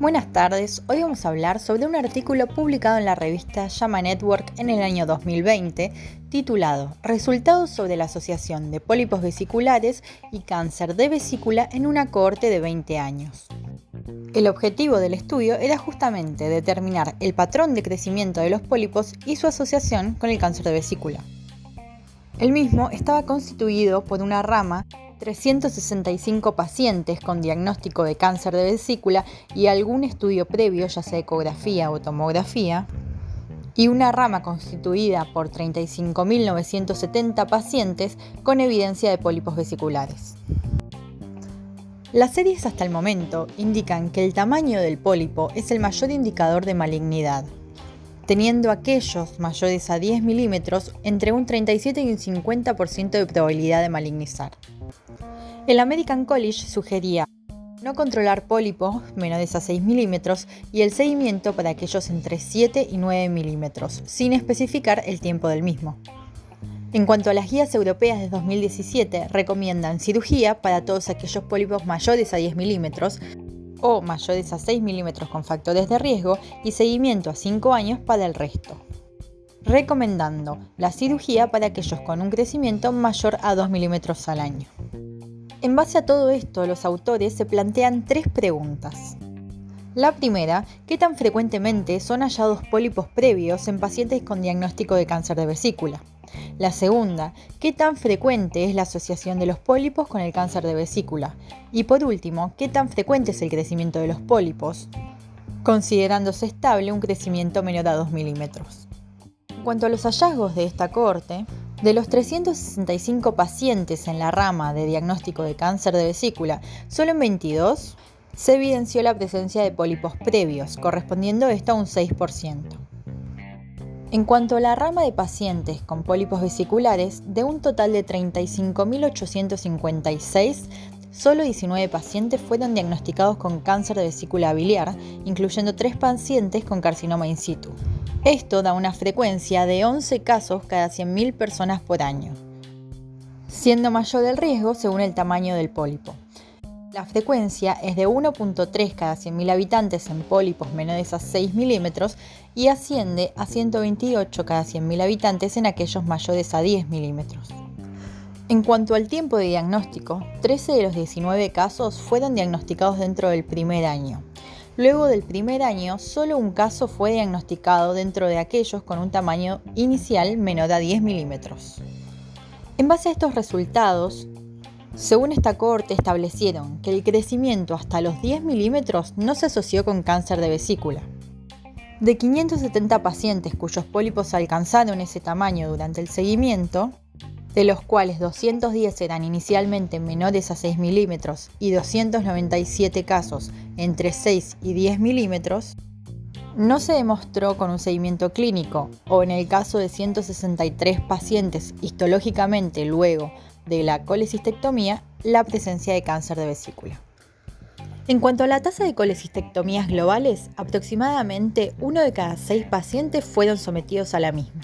Buenas tardes, hoy vamos a hablar sobre un artículo publicado en la revista Llama Network en el año 2020 titulado Resultados sobre la asociación de pólipos vesiculares y cáncer de vesícula en una cohorte de 20 años. El objetivo del estudio era justamente determinar el patrón de crecimiento de los pólipos y su asociación con el cáncer de vesícula. El mismo estaba constituido por una rama 365 pacientes con diagnóstico de cáncer de vesícula y algún estudio previo, ya sea ecografía o tomografía, y una rama constituida por 35.970 pacientes con evidencia de pólipos vesiculares. Las series hasta el momento indican que el tamaño del pólipo es el mayor indicador de malignidad, teniendo aquellos mayores a 10 milímetros entre un 37 y un 50% de probabilidad de malignizar. El American College sugería no controlar pólipos menores a 6 milímetros y el seguimiento para aquellos entre 7 y 9 milímetros, sin especificar el tiempo del mismo. En cuanto a las guías europeas de 2017, recomiendan cirugía para todos aquellos pólipos mayores a 10 milímetros o mayores a 6 milímetros con factores de riesgo y seguimiento a 5 años para el resto. Recomendando la cirugía para aquellos con un crecimiento mayor a 2 milímetros al año. En base a todo esto, los autores se plantean tres preguntas. La primera, ¿qué tan frecuentemente son hallados pólipos previos en pacientes con diagnóstico de cáncer de vesícula? La segunda, ¿qué tan frecuente es la asociación de los pólipos con el cáncer de vesícula? Y por último, ¿qué tan frecuente es el crecimiento de los pólipos? Considerándose estable un crecimiento menor a 2 milímetros. En cuanto a los hallazgos de esta corte, de los 365 pacientes en la rama de diagnóstico de cáncer de vesícula, solo en 22 se evidenció la presencia de pólipos previos, correspondiendo esto a un 6%. En cuanto a la rama de pacientes con pólipos vesiculares, de un total de 35.856, solo 19 pacientes fueron diagnosticados con cáncer de vesícula biliar, incluyendo 3 pacientes con carcinoma in situ. Esto da una frecuencia de 11 casos cada 100.000 personas por año, siendo mayor el riesgo según el tamaño del pólipo. La frecuencia es de 1.3 cada 100.000 habitantes en pólipos menores a 6 milímetros y asciende a 128 cada 100.000 habitantes en aquellos mayores a 10 milímetros. En cuanto al tiempo de diagnóstico, 13 de los 19 casos fueron diagnosticados dentro del primer año, Luego del primer año, solo un caso fue diagnosticado dentro de aquellos con un tamaño inicial menor a 10 milímetros. En base a estos resultados, según esta corte establecieron que el crecimiento hasta los 10 milímetros no se asoció con cáncer de vesícula. De 570 pacientes cuyos pólipos alcanzaron ese tamaño durante el seguimiento, de los cuales 210 eran inicialmente menores a 6 milímetros y 297 casos entre 6 y 10 milímetros, no se demostró con un seguimiento clínico o en el caso de 163 pacientes histológicamente luego de la colecistectomía la presencia de cáncer de vesícula. En cuanto a la tasa de colecistectomías globales, aproximadamente uno de cada seis pacientes fueron sometidos a la misma.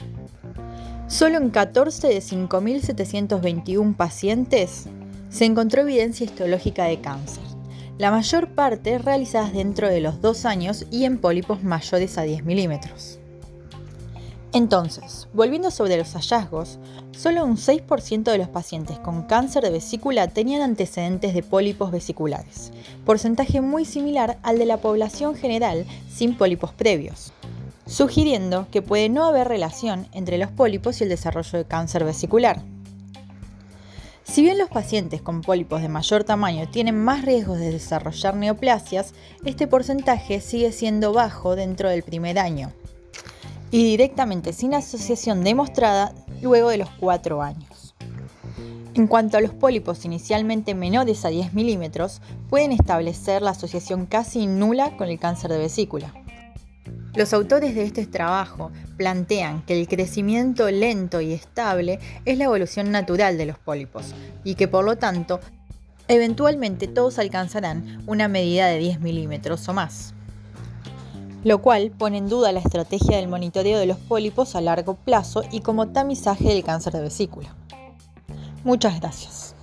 Solo en 14 de 5.721 pacientes se encontró evidencia histológica de cáncer, la mayor parte realizadas dentro de los dos años y en pólipos mayores a 10 milímetros. Entonces, volviendo sobre los hallazgos, solo un 6% de los pacientes con cáncer de vesícula tenían antecedentes de pólipos vesiculares, porcentaje muy similar al de la población general sin pólipos previos sugiriendo que puede no haber relación entre los pólipos y el desarrollo de cáncer vesicular. Si bien los pacientes con pólipos de mayor tamaño tienen más riesgos de desarrollar neoplasias, este porcentaje sigue siendo bajo dentro del primer año y directamente sin asociación demostrada luego de los 4 años. En cuanto a los pólipos inicialmente menores a 10 milímetros, pueden establecer la asociación casi nula con el cáncer de vesícula. Los autores de este trabajo plantean que el crecimiento lento y estable es la evolución natural de los pólipos y que por lo tanto eventualmente todos alcanzarán una medida de 10 milímetros o más, lo cual pone en duda la estrategia del monitoreo de los pólipos a largo plazo y como tamizaje del cáncer de vesícula. Muchas gracias.